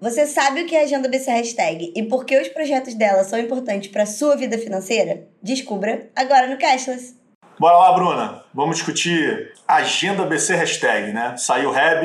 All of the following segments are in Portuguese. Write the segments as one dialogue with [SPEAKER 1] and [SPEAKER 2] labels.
[SPEAKER 1] Você sabe o que é a Agenda BC Hashtag e por que os projetos dela são importantes para sua vida financeira? Descubra agora no Cashless.
[SPEAKER 2] Bora lá, Bruna. Vamos discutir Agenda BC Hashtag, né? Saiu o Reb,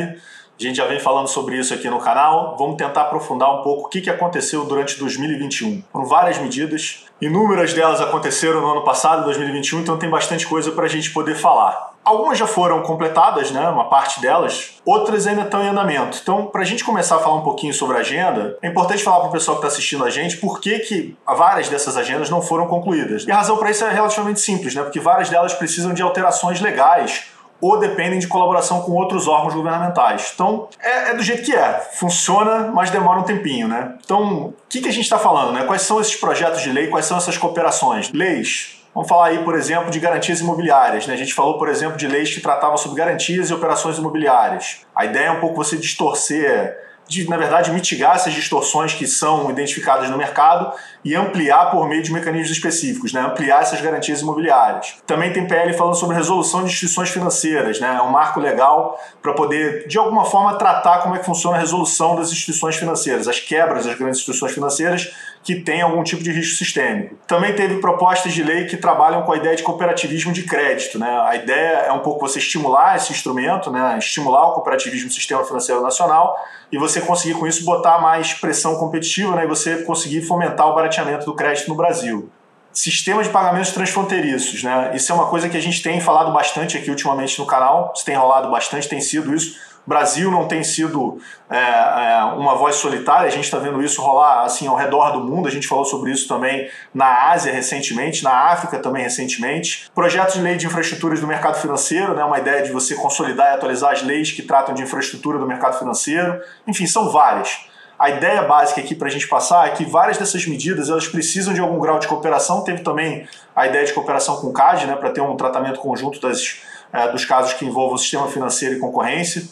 [SPEAKER 2] a gente já vem falando sobre isso aqui no canal. Vamos tentar aprofundar um pouco o que aconteceu durante 2021. Foram várias medidas, inúmeras delas aconteceram no ano passado, 2021, então tem bastante coisa para a gente poder falar. Algumas já foram completadas, né, uma parte delas, outras ainda estão em andamento. Então, para a gente começar a falar um pouquinho sobre a agenda, é importante falar para o pessoal que está assistindo a gente por que, que várias dessas agendas não foram concluídas. E a razão para isso é relativamente simples, né, porque várias delas precisam de alterações legais ou dependem de colaboração com outros órgãos governamentais. Então, é, é do jeito que é. Funciona, mas demora um tempinho, né? Então, o que, que a gente está falando, né? Quais são esses projetos de lei, quais são essas cooperações? Leis. Vamos falar aí, por exemplo, de garantias imobiliárias. Né? A gente falou, por exemplo, de leis que tratavam sobre garantias e operações imobiliárias. A ideia é um pouco você distorcer de, na verdade, mitigar essas distorções que são identificadas no mercado e ampliar por meio de mecanismos específicos, né? ampliar essas garantias imobiliárias. Também tem PL falando sobre resolução de instituições financeiras, né? é um marco legal para poder, de alguma forma, tratar como é que funciona a resolução das instituições financeiras, as quebras das grandes instituições financeiras que têm algum tipo de risco sistêmico. Também teve propostas de lei que trabalham com a ideia de cooperativismo de crédito. Né? A ideia é um pouco você estimular esse instrumento, né? estimular o cooperativismo no sistema financeiro nacional e você conseguir com isso botar mais pressão competitiva né? e você conseguir fomentar o barateamento do crédito no Brasil. Sistema de pagamentos transfronteiriços, né? Isso é uma coisa que a gente tem falado bastante aqui ultimamente no canal, isso tem rolado bastante, tem sido isso Brasil não tem sido é, é, uma voz solitária, a gente está vendo isso rolar assim ao redor do mundo, a gente falou sobre isso também na Ásia recentemente, na África também recentemente. Projetos de lei de infraestruturas do mercado financeiro, né, uma ideia de você consolidar e atualizar as leis que tratam de infraestrutura do mercado financeiro, enfim, são várias. A ideia básica aqui para a gente passar é que várias dessas medidas elas precisam de algum grau de cooperação. Teve também a ideia de cooperação com o CAD, né, para ter um tratamento conjunto das, é, dos casos que envolvam o sistema financeiro e concorrência.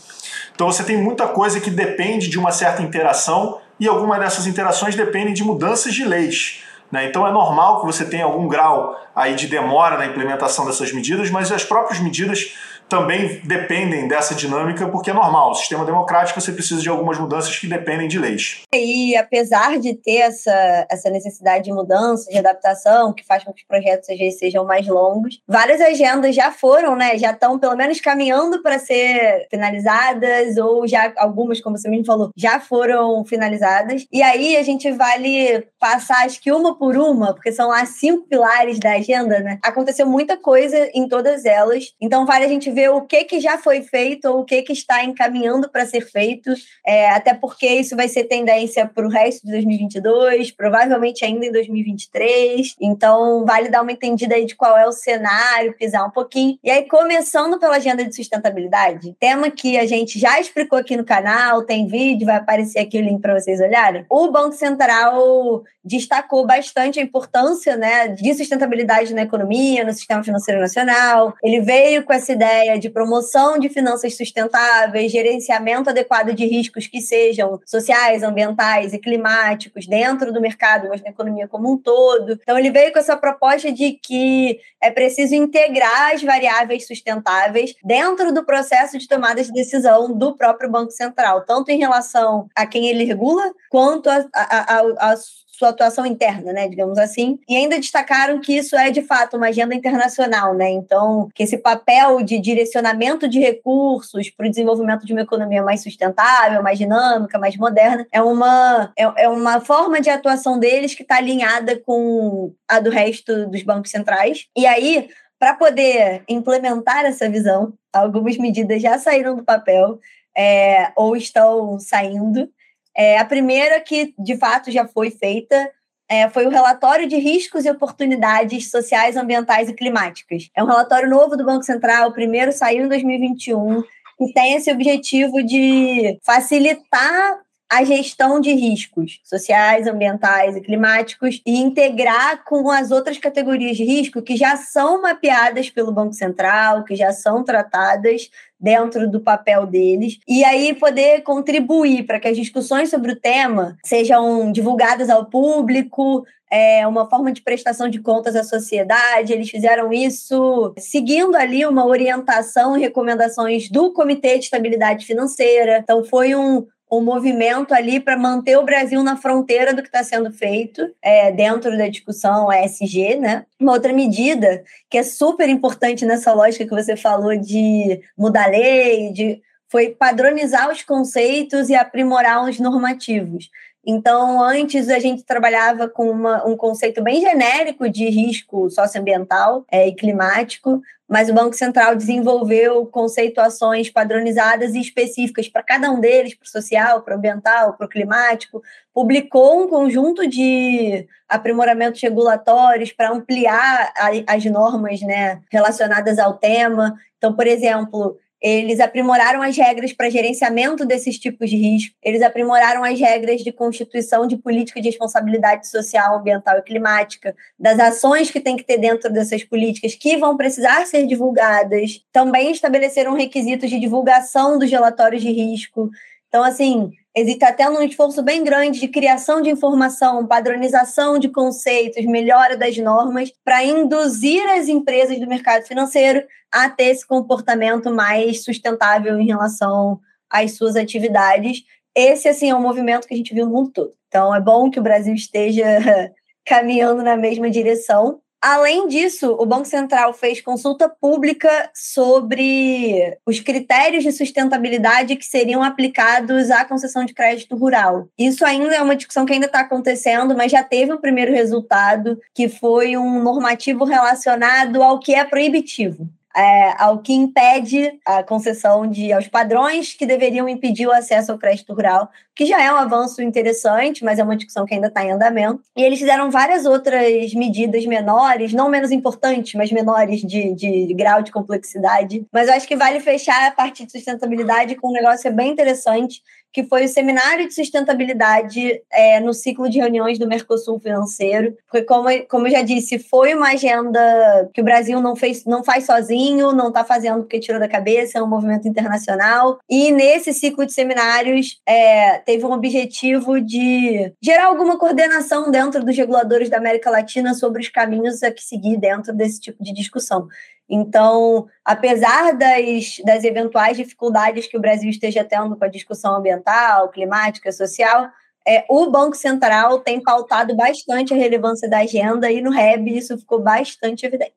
[SPEAKER 2] Então você tem muita coisa que depende de uma certa interação e algumas dessas interações dependem de mudanças de leis. Né? Então é normal que você tenha algum grau aí de demora na implementação dessas medidas, mas as próprias medidas também dependem dessa dinâmica, porque é normal. O sistema democrático você precisa de algumas mudanças que dependem de leis.
[SPEAKER 1] E apesar de ter essa, essa necessidade de mudança, de adaptação, que faz com que os projetos às vezes sejam mais longos, várias agendas já foram, né? Já estão pelo menos caminhando para ser finalizadas, ou já algumas, como você mesmo falou, já foram finalizadas. E aí a gente vale passar, acho que uma por uma, porque são lá cinco pilares da agenda, né? Aconteceu muita coisa em todas elas, então vale a gente ver ver o que, que já foi feito ou o que, que está encaminhando para ser feito, é, até porque isso vai ser tendência para o resto de 2022, provavelmente ainda em 2023. Então, vale dar uma entendida aí de qual é o cenário, pisar um pouquinho. E aí, começando pela agenda de sustentabilidade, tema que a gente já explicou aqui no canal, tem vídeo, vai aparecer aqui o link para vocês olharem. O Banco Central destacou bastante a importância né, de sustentabilidade na economia, no sistema financeiro nacional. Ele veio com essa ideia de promoção de finanças sustentáveis, gerenciamento adequado de riscos que sejam sociais, ambientais e climáticos dentro do mercado, mas na economia como um todo. Então, ele veio com essa proposta de que é preciso integrar as variáveis sustentáveis dentro do processo de tomada de decisão do próprio Banco Central, tanto em relação a quem ele regula, quanto a, a, a, a sua atuação interna, né, digamos assim. E ainda destacaram que isso é de fato uma agenda internacional, né? Então, que esse papel de direcionamento de recursos para o desenvolvimento de uma economia mais sustentável, mais dinâmica, mais moderna, é uma, é, é uma forma de atuação deles que está alinhada com a do resto dos bancos centrais. E aí, para poder implementar essa visão, algumas medidas já saíram do papel é, ou estão saindo. É, a primeira que, de fato, já foi feita é, foi o relatório de riscos e oportunidades sociais, ambientais e climáticas. É um relatório novo do Banco Central, o primeiro saiu em 2021, que tem esse objetivo de facilitar a gestão de riscos sociais, ambientais e climáticos e integrar com as outras categorias de risco que já são mapeadas pelo Banco Central, que já são tratadas dentro do papel deles, e aí poder contribuir para que as discussões sobre o tema sejam divulgadas ao público, é uma forma de prestação de contas à sociedade. Eles fizeram isso seguindo ali uma orientação e recomendações do Comitê de Estabilidade Financeira. Então, foi um, um movimento ali para manter o Brasil na fronteira do que está sendo feito é, dentro da discussão ESG, né? Uma outra medida que é super importante nessa lógica que você falou de mudar lei, de foi padronizar os conceitos e aprimorar os normativos. Então, antes a gente trabalhava com uma, um conceito bem genérico de risco socioambiental é, e climático, mas o Banco Central desenvolveu conceituações padronizadas e específicas para cada um deles, para o social, para o ambiental, para o climático, publicou um conjunto de aprimoramentos regulatórios para ampliar a, as normas né, relacionadas ao tema. Então, por exemplo, eles aprimoraram as regras para gerenciamento desses tipos de risco, eles aprimoraram as regras de constituição de política de responsabilidade social, ambiental e climática, das ações que tem que ter dentro dessas políticas que vão precisar ser divulgadas, também estabeleceram requisitos de divulgação dos relatórios de risco. Então, assim, Existe até um esforço bem grande de criação de informação, padronização de conceitos, melhora das normas, para induzir as empresas do mercado financeiro a ter esse comportamento mais sustentável em relação às suas atividades. Esse, assim, é um movimento que a gente viu no mundo todo. Então, é bom que o Brasil esteja caminhando na mesma direção. Além disso, o Banco Central fez consulta pública sobre os critérios de sustentabilidade que seriam aplicados à concessão de crédito rural. Isso ainda é uma discussão que ainda está acontecendo, mas já teve um primeiro resultado, que foi um normativo relacionado ao que é proibitivo é, ao que impede a concessão de aos padrões que deveriam impedir o acesso ao crédito rural, que já é um avanço interessante, mas é uma discussão que ainda está em andamento. E eles fizeram várias outras medidas menores, não menos importantes, mas menores de, de, de grau de complexidade. Mas eu acho que vale fechar a parte de sustentabilidade com um negócio bem interessante, que foi o Seminário de Sustentabilidade é, no ciclo de reuniões do Mercosul Financeiro. Porque, como, como eu já disse, foi uma agenda que o Brasil não, fez, não faz sozinho, não está fazendo porque tirou da cabeça, é um movimento internacional. E nesse ciclo de seminários, é, teve um objetivo de gerar alguma coordenação dentro dos reguladores da América Latina sobre os caminhos a que seguir dentro desse tipo de discussão. Então, apesar das, das eventuais dificuldades que o Brasil esteja tendo com a discussão ambiental, climática, social, é, o Banco Central tem pautado bastante a relevância da agenda e no REB isso ficou bastante evidente.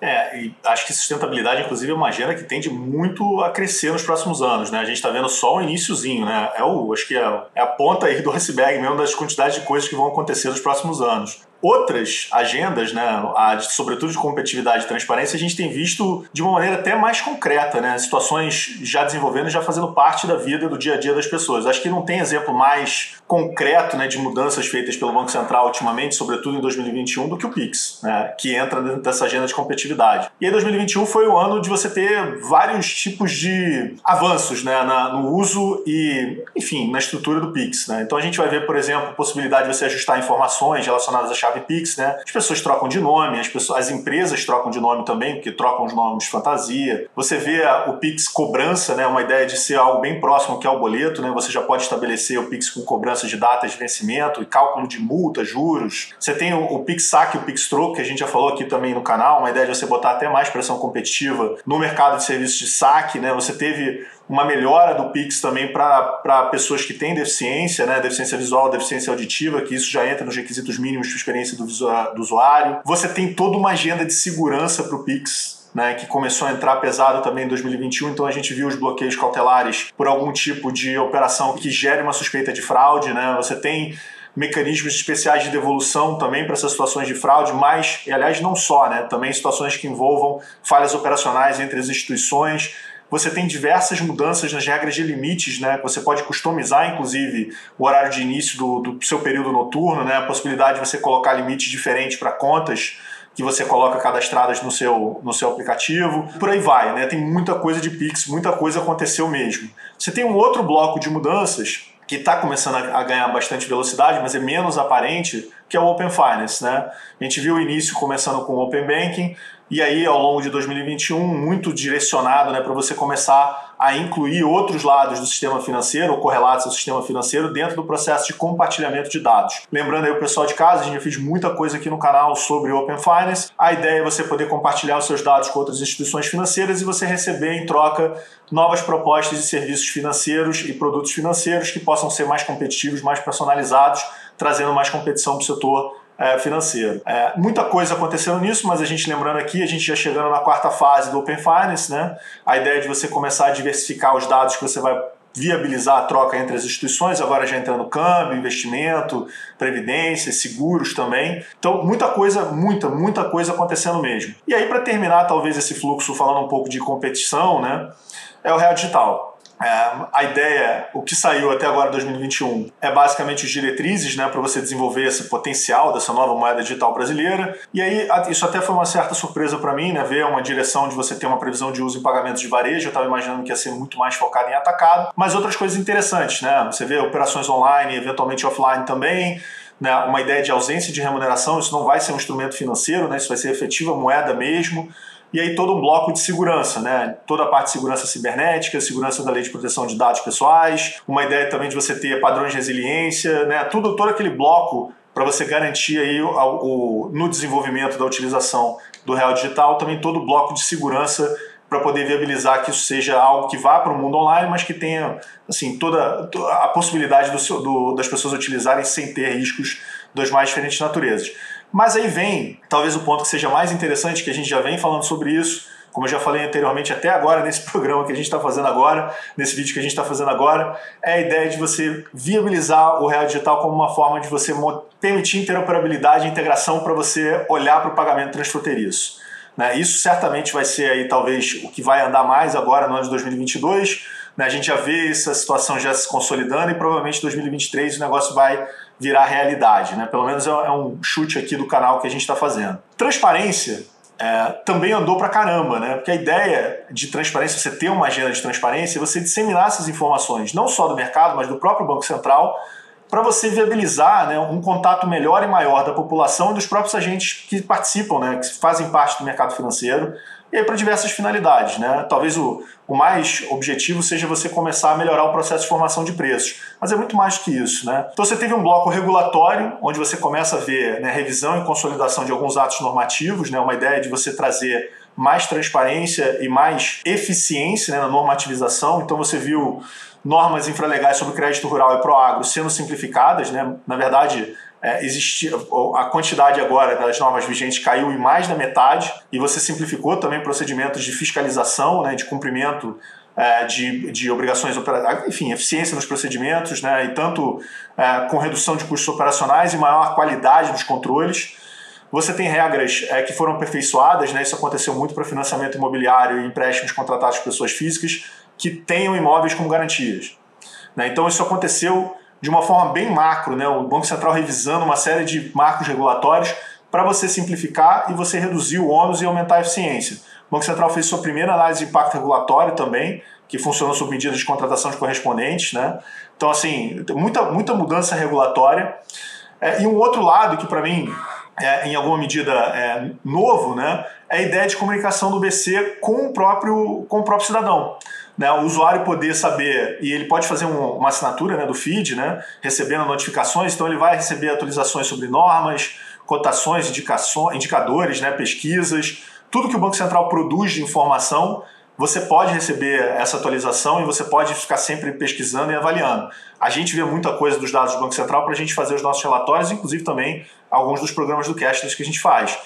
[SPEAKER 2] É, e acho que sustentabilidade, inclusive, é uma agenda que tende muito a crescer nos próximos anos, né? A gente está vendo só o iníciozinho, né? É o, acho que é, é a ponta aí do iceberg mesmo das quantidades de coisas que vão acontecer nos próximos anos outras agendas, né, a, sobretudo de competitividade e transparência, a gente tem visto de uma maneira até mais concreta, né, situações já desenvolvendo já fazendo parte da vida, do dia a dia das pessoas. Acho que não tem exemplo mais concreto né, de mudanças feitas pelo Banco Central ultimamente, sobretudo em 2021, do que o PIX, né, que entra dentro dessa agenda de competitividade. E aí 2021 foi o ano de você ter vários tipos de avanços né, na, no uso e, enfim, na estrutura do PIX. Né? Então a gente vai ver, por exemplo, a possibilidade de você ajustar informações relacionadas à chave Pix, né? As pessoas trocam de nome, as, pessoas, as empresas trocam de nome também, porque trocam os nomes de fantasia. Você vê o Pix cobrança, né? Uma ideia de ser algo bem próximo que é o boleto, né? Você já pode estabelecer o Pix com cobrança de datas de vencimento e cálculo de multa, juros. Você tem o, o Pix saque o Pix troco, que a gente já falou aqui também no canal, uma ideia de você botar até mais pressão competitiva no mercado de serviços de saque, né? Você teve uma melhora do Pix também para pessoas que têm deficiência, né, deficiência visual, deficiência auditiva, que isso já entra nos requisitos mínimos de experiência do, do usuário. Você tem toda uma agenda de segurança para o Pix, né, que começou a entrar pesado também em 2021, então a gente viu os bloqueios cautelares por algum tipo de operação que gere uma suspeita de fraude. Né? Você tem mecanismos especiais de devolução também para essas situações de fraude, mas, e aliás, não só, né, também situações que envolvam falhas operacionais entre as instituições você tem diversas mudanças nas regras de limites, né? Você pode customizar, inclusive, o horário de início do, do seu período noturno, né? A possibilidade de você colocar limites diferentes para contas que você coloca cadastradas no seu, no seu aplicativo. Por aí vai, né? Tem muita coisa de Pix, muita coisa aconteceu mesmo. Você tem um outro bloco de mudanças que está começando a ganhar bastante velocidade, mas é menos aparente, que é o Open Finance. Né? A gente viu o início começando com o Open Banking, E aí, ao longo de 2021, muito direcionado né, para você começar a incluir outros lados do sistema financeiro, ou correlatos ao sistema financeiro, dentro do processo de compartilhamento de dados. Lembrando aí o pessoal de casa, a gente já fez muita coisa aqui no canal sobre Open Finance. A ideia é você poder compartilhar os seus dados com outras instituições financeiras e você receber em troca novas propostas de serviços financeiros e produtos financeiros que possam ser mais competitivos, mais personalizados, trazendo mais competição para o setor é, financeiro. É, muita coisa acontecendo nisso, mas a gente lembrando aqui, a gente já chegando na quarta fase do Open Finance, né? A ideia de você começar a diversificar os dados que você vai viabilizar a troca entre as instituições, agora já entrando câmbio, investimento, previdência, seguros também. Então, muita coisa, muita, muita coisa acontecendo mesmo. E aí, para terminar, talvez esse fluxo falando um pouco de competição, né? É o Real Digital. É, a ideia, o que saiu até agora 2021, é basicamente as diretrizes né, para você desenvolver esse potencial dessa nova moeda digital brasileira. E aí, isso até foi uma certa surpresa para mim, né, ver uma direção de você ter uma previsão de uso em pagamentos de varejo. Eu estava imaginando que ia ser muito mais focado em atacado, mas outras coisas interessantes. Né? Você vê operações online, eventualmente offline também. Né, uma ideia de ausência de remuneração, isso não vai ser um instrumento financeiro, né, isso vai ser efetiva moeda mesmo e aí todo um bloco de segurança, né? Toda a parte de segurança cibernética, segurança da lei de proteção de dados pessoais, uma ideia também de você ter padrões de resiliência, né? Tudo, todo aquele bloco para você garantir aí o, o, no desenvolvimento da utilização do real digital também todo o bloco de segurança para poder viabilizar que isso seja algo que vá para o mundo online, mas que tenha assim toda a possibilidade do, do, das pessoas utilizarem sem ter riscos das mais diferentes naturezas. Mas aí vem, talvez o ponto que seja mais interessante, que a gente já vem falando sobre isso, como eu já falei anteriormente, até agora nesse programa que a gente está fazendo agora, nesse vídeo que a gente está fazendo agora, é a ideia de você viabilizar o Real Digital como uma forma de você permitir interoperabilidade e integração para você olhar para o pagamento transfronteiriço. Né? Isso certamente vai ser aí talvez o que vai andar mais agora no ano de 2022. Né? A gente já vê essa situação já se consolidando e provavelmente em 2023 o negócio vai virar realidade, né? Pelo menos é, é um chute aqui do canal que a gente está fazendo. Transparência é, também andou pra caramba, né? Porque a ideia de transparência, você ter uma agenda de transparência, é você disseminar essas informações, não só do mercado, mas do próprio Banco Central, para você viabilizar né, um contato melhor e maior da população e dos próprios agentes que participam, né, que fazem parte do mercado financeiro, e aí para diversas finalidades. Né? Talvez o, o mais objetivo seja você começar a melhorar o processo de formação de preços, mas é muito mais que isso. Né? Então você teve um bloco regulatório, onde você começa a ver né, revisão e consolidação de alguns atos normativos, né, uma ideia de você trazer mais transparência e mais eficiência né, na normativização. Então você viu normas infralegais sobre crédito rural e proagro sendo simplificadas, né? na verdade é, a quantidade agora das normas vigentes caiu em mais da metade e você simplificou também procedimentos de fiscalização, né, de cumprimento é, de, de obrigações operacionais, enfim, eficiência nos procedimentos, né, e tanto é, com redução de custos operacionais e maior qualidade dos controles. Você tem regras é, que foram aperfeiçoadas, né, isso aconteceu muito para financiamento imobiliário e empréstimos contratados por pessoas físicas que tenham imóveis como garantias. Né, então isso aconteceu de uma forma bem macro, né? o Banco Central revisando uma série de marcos regulatórios para você simplificar e você reduzir o ônus e aumentar a eficiência. O Banco Central fez sua primeira análise de impacto regulatório também, que funcionou sob medidas de contratação de correspondentes. Né? Então, assim, muita, muita mudança regulatória. É, e um outro lado que, para mim, é, em alguma medida é, novo, né, é a ideia de comunicação do BC com o próprio, com o próprio cidadão né, o usuário poder saber, e ele pode fazer um, uma assinatura né, do feed, né, recebendo notificações, então ele vai receber atualizações sobre normas, cotações, indicações, indicadores, né, pesquisas, tudo que o Banco Central produz de informação, você pode receber essa atualização e você pode ficar sempre pesquisando e avaliando. A gente vê muita coisa dos dados do Banco Central para a gente fazer os nossos relatórios, inclusive também alguns dos programas do Cashless que a gente faz.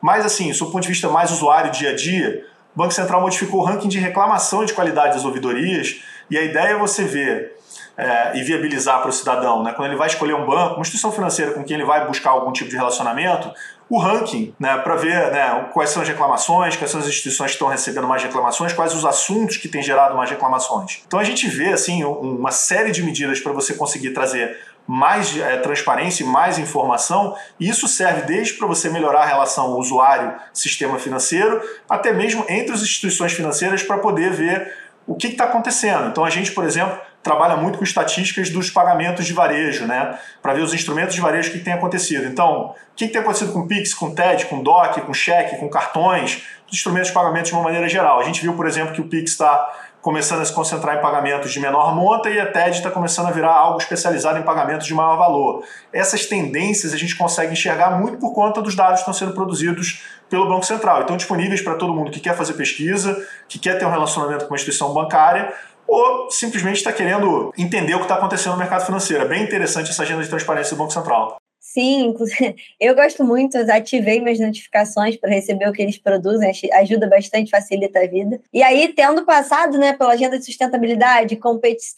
[SPEAKER 2] Mas assim, do ponto de vista mais usuário, dia a dia, o Banco Central modificou o ranking de reclamação de qualidade das ouvidorias e a ideia é você ver é, e viabilizar para o cidadão, né, quando ele vai escolher um banco, uma instituição financeira com quem ele vai buscar algum tipo de relacionamento, o ranking né, para ver né, quais são as reclamações, quais são as instituições que estão recebendo mais reclamações, quais os assuntos que têm gerado mais reclamações. Então a gente vê assim uma série de medidas para você conseguir trazer mais é, transparência e mais informação, e isso serve desde para você melhorar a relação usuário-sistema financeiro, até mesmo entre as instituições financeiras para poder ver o que está acontecendo. Então a gente, por exemplo, trabalha muito com estatísticas dos pagamentos de varejo, né? Para ver os instrumentos de varejo que tem acontecido. Então, o que, que tem acontecido com Pix, com TED, com DOC, com cheque, com cartões, os instrumentos de pagamento de uma maneira geral. A gente viu, por exemplo, que o Pix está começando a se concentrar em pagamentos de menor monta e a TED está começando a virar algo especializado em pagamentos de maior valor. Essas tendências a gente consegue enxergar muito por conta dos dados que estão sendo produzidos pelo Banco Central. Estão disponíveis para todo mundo que quer fazer pesquisa, que quer ter um relacionamento com uma instituição bancária ou simplesmente está querendo entender o que está acontecendo no mercado financeiro. É bem interessante essa agenda de transparência do Banco Central.
[SPEAKER 1] Sim, eu gosto muito, ativei minhas notificações para receber o que eles produzem, ajuda bastante, facilita a vida. E aí, tendo passado né, pela agenda de sustentabilidade,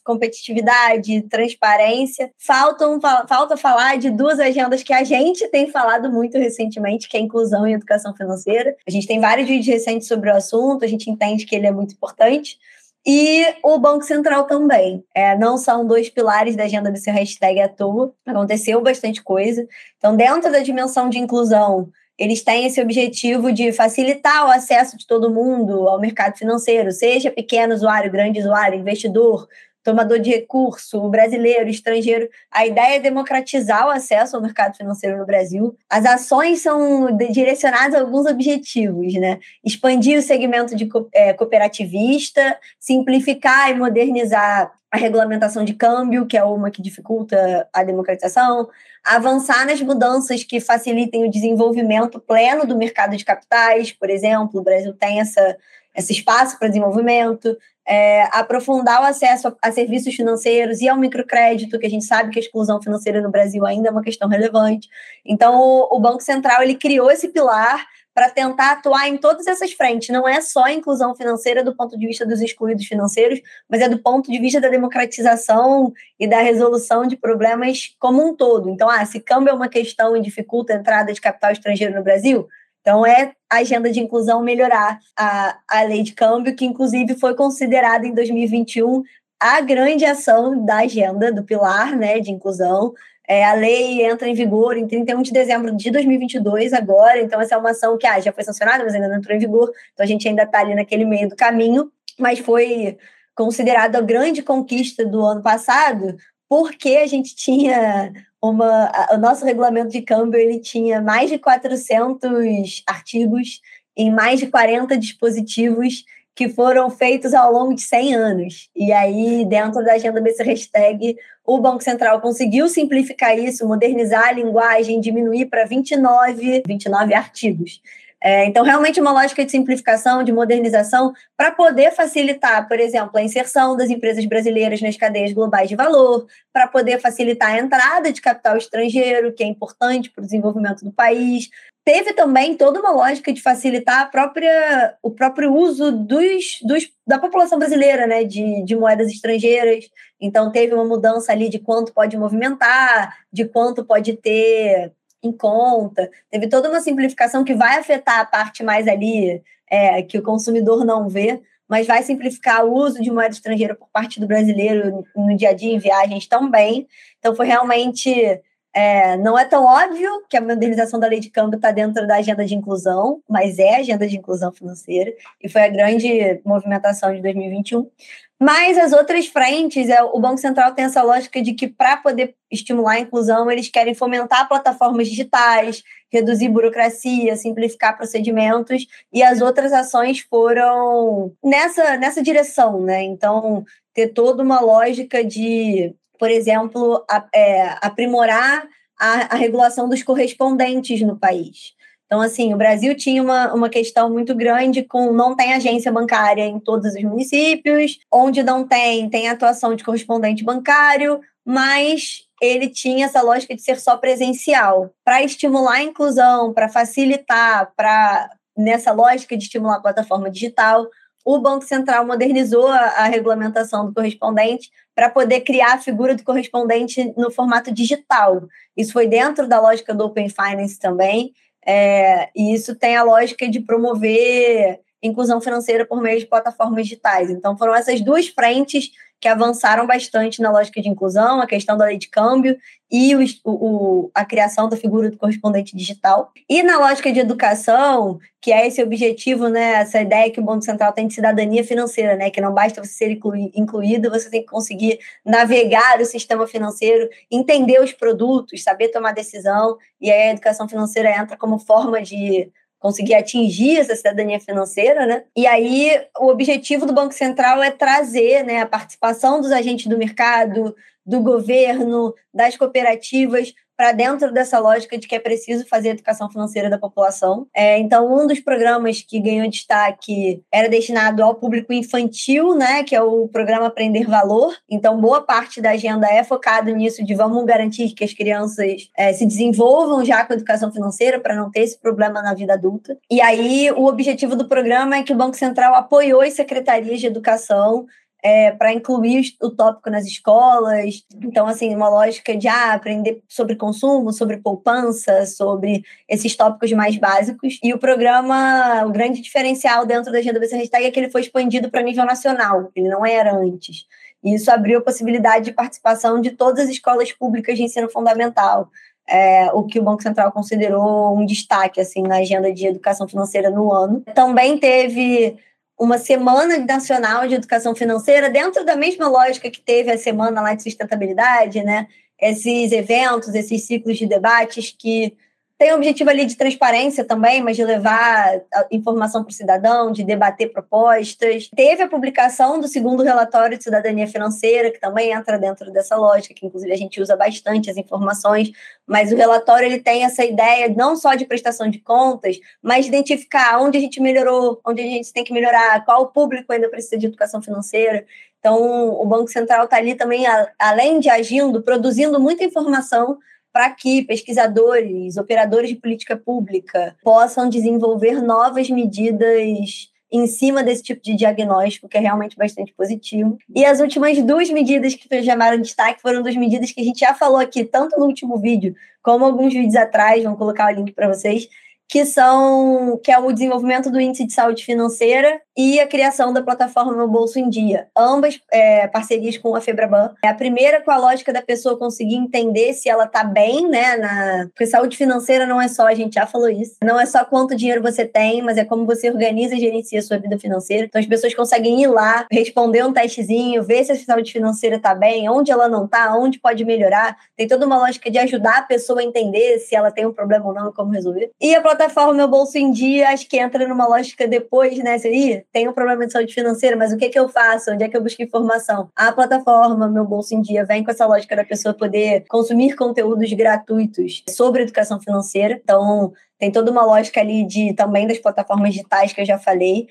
[SPEAKER 1] competitividade, transparência, faltam, falta falar de duas agendas que a gente tem falado muito recentemente, que é inclusão e educação financeira. A gente tem vários vídeos recentes sobre o assunto, a gente entende que ele é muito importante. E o Banco Central também. É, não são dois pilares da agenda desse hashtag à toa. Aconteceu bastante coisa. Então, dentro da dimensão de inclusão, eles têm esse objetivo de facilitar o acesso de todo mundo ao mercado financeiro, seja pequeno usuário, grande usuário, investidor, tomador de recurso, brasileiro, estrangeiro. A ideia é democratizar o acesso ao mercado financeiro no Brasil. As ações são direcionadas a alguns objetivos, né? Expandir o segmento de é, cooperativista, simplificar e modernizar a regulamentação de câmbio, que é uma que dificulta a democratização, avançar nas mudanças que facilitem o desenvolvimento pleno do mercado de capitais, por exemplo, o Brasil tem essa, esse espaço para desenvolvimento, é, aprofundar o acesso a, a, serviços financeiros e ao microcrédito, que a gente sabe que a exclusão financeira no Brasil ainda é uma questão relevante. Então, o, o Banco Central ele criou esse pilar para tentar atuar em todas essas frentes. Não é só a inclusão financeira do ponto de vista dos excluídos financeiros, mas é do ponto de vista da democratização e da resolução de problemas como um todo. Então, ah, se câmbio é uma questão e dificulta a entrada de capital estrangeiro no Brasil, então, é a agenda de inclusão melhorar a, a lei de câmbio, que inclusive foi considerada em 2021 a grande ação da agenda do pilar né, de inclusão. É, a lei entra em vigor em 31 de dezembro de 2022, agora. Então, essa é uma ação que ah, já foi sancionada, mas ainda não entrou em vigor. Então, a gente ainda está ali naquele meio do caminho, mas foi considerada a grande conquista do ano passado, porque a gente tinha uma, o nosso regulamento de câmbio ele tinha mais de 400 artigos em mais de 40 dispositivos que foram feitos ao longo de 100 anos. E aí, dentro da agenda BC Hashtag, o Banco Central conseguiu simplificar isso, modernizar a linguagem, diminuir para 29, 29 artigos. É, então, realmente, uma lógica de simplificação, de modernização, para poder facilitar, por exemplo, a inserção das empresas brasileiras nas cadeias globais de valor, para poder facilitar a entrada de capital estrangeiro, que é importante para o desenvolvimento do país. Teve também toda uma lógica de facilitar a própria, o próprio uso dos, dos, da população brasileira, né, de, de moedas estrangeiras. Então, teve uma mudança ali de quanto pode movimentar, de quanto pode ter em conta. Teve toda uma simplificação que vai afetar a parte mais ali é, que o consumidor não vê, mas vai simplificar o uso de moeda estrangeira por parte do brasileiro no dia a dia em viagens também. Então foi realmente é, não é tão óbvio que a modernização da lei de câmbio está dentro da agenda de inclusão, mas é agenda de inclusão financeira e foi a grande movimentação de 2021. Mas as outras frentes, é, o Banco Central tem essa lógica de que para poder estimular a inclusão, eles querem fomentar plataformas digitais, reduzir burocracia, simplificar procedimentos, e as outras ações foram nessa, nessa direção, né? Então, ter toda uma lógica de, por exemplo, a, é, aprimorar a, a regulação dos correspondentes no país. Então, assim, o Brasil tinha uma, uma questão muito grande com não tem agência bancária em todos os municípios, onde não tem, tem atuação de correspondente bancário, mas ele tinha essa lógica de ser só presencial. Para estimular a inclusão, para facilitar, para nessa lógica de estimular a plataforma digital, o Banco Central modernizou a, a regulamentação do correspondente para poder criar a figura do correspondente no formato digital. Isso foi dentro da lógica do Open Finance também. É, e isso tem a lógica de promover inclusão financeira por meio de plataformas digitais. Então, foram essas duas frentes que avançaram bastante na lógica de inclusão, a questão da lei de câmbio e o, o, a criação da figura do correspondente digital. E na lógica de educação, que é esse objetivo, né, essa ideia que o Banco Central tem de cidadania financeira, né, que não basta você ser incluído, você tem que conseguir navegar o sistema financeiro, entender os produtos, saber tomar decisão, e aí a educação financeira entra como forma de conseguir atingir essa cidadania financeira, né? E aí o objetivo do Banco Central é trazer, né, a participação dos agentes do mercado, do governo, das cooperativas para dentro dessa lógica de que é preciso fazer educação financeira da população. É, então, um dos programas que ganhou destaque era destinado ao público infantil, né, que é o programa Aprender Valor. Então, boa parte da agenda é focada nisso de vamos garantir que as crianças é, se desenvolvam já com educação financeira para não ter esse problema na vida adulta. E aí, o objetivo do programa é que o Banco Central apoiou as secretarias de educação é, para incluir o tópico nas escolas. Então, assim, uma lógica de ah, aprender sobre consumo, sobre poupança, sobre esses tópicos mais básicos. E o programa, o grande diferencial dentro da Agenda BC Hashtag é que ele foi expandido para nível nacional, ele não era antes. E isso abriu a possibilidade de participação de todas as escolas públicas de ensino fundamental. É, o que o Banco Central considerou um destaque assim na agenda de educação financeira no ano. Também teve uma semana nacional de educação financeira dentro da mesma lógica que teve a semana lá de sustentabilidade, né? Esses eventos, esses ciclos de debates que tem o objetivo ali de transparência também, mas de levar informação para o cidadão, de debater propostas. Teve a publicação do segundo relatório de cidadania financeira, que também entra dentro dessa lógica, que inclusive a gente usa bastante as informações, mas o relatório ele tem essa ideia não só de prestação de contas, mas de identificar onde a gente melhorou, onde a gente tem que melhorar, qual o público ainda precisa de educação financeira. Então, o Banco Central está ali também, além de agindo, produzindo muita informação para que pesquisadores, operadores de política pública possam desenvolver novas medidas em cima desse tipo de diagnóstico, que é realmente bastante positivo. E as últimas duas medidas que chamaram destaque foram duas medidas que a gente já falou aqui, tanto no último vídeo como alguns vídeos atrás, vamos colocar o link para vocês, que são que é o desenvolvimento do índice de saúde financeira e a criação da plataforma Meu Bolso em Dia, ambas é, parcerias com a Febraban. É a primeira com a lógica da pessoa conseguir entender se ela está bem, né? Na... Porque saúde financeira não é só, a gente já falou isso, não é só quanto dinheiro você tem, mas é como você organiza e gerencia a sua vida financeira. Então as pessoas conseguem ir lá, responder um testezinho, ver se a saúde financeira está bem, onde ela não está, onde pode melhorar. Tem toda uma lógica de ajudar a pessoa a entender se ela tem um problema ou não e como resolver. E a plataforma Meu Bolso em Dia, acho que entra numa lógica depois, né? Seria tenho um problema de saúde financeira, mas o que, que eu faço? Onde é que eu busco informação? A plataforma Meu Bolso em Dia vem com essa lógica da pessoa poder consumir conteúdos gratuitos sobre educação financeira. Então, tem toda uma lógica ali de também das plataformas digitais que eu já falei.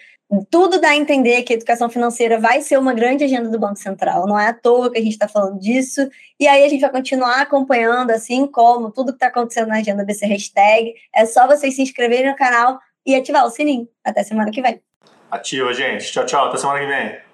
[SPEAKER 1] Tudo dá a entender que a educação financeira vai ser uma grande agenda do Banco Central. Não é à toa que a gente está falando disso. E aí a gente vai continuar acompanhando, assim como tudo que está acontecendo na agenda BC Hashtag. É só vocês se inscreverem no canal e ativar o sininho. Até semana que vem.
[SPEAKER 2] Ativa, gente. Tchau, tchau. Até semana que vem.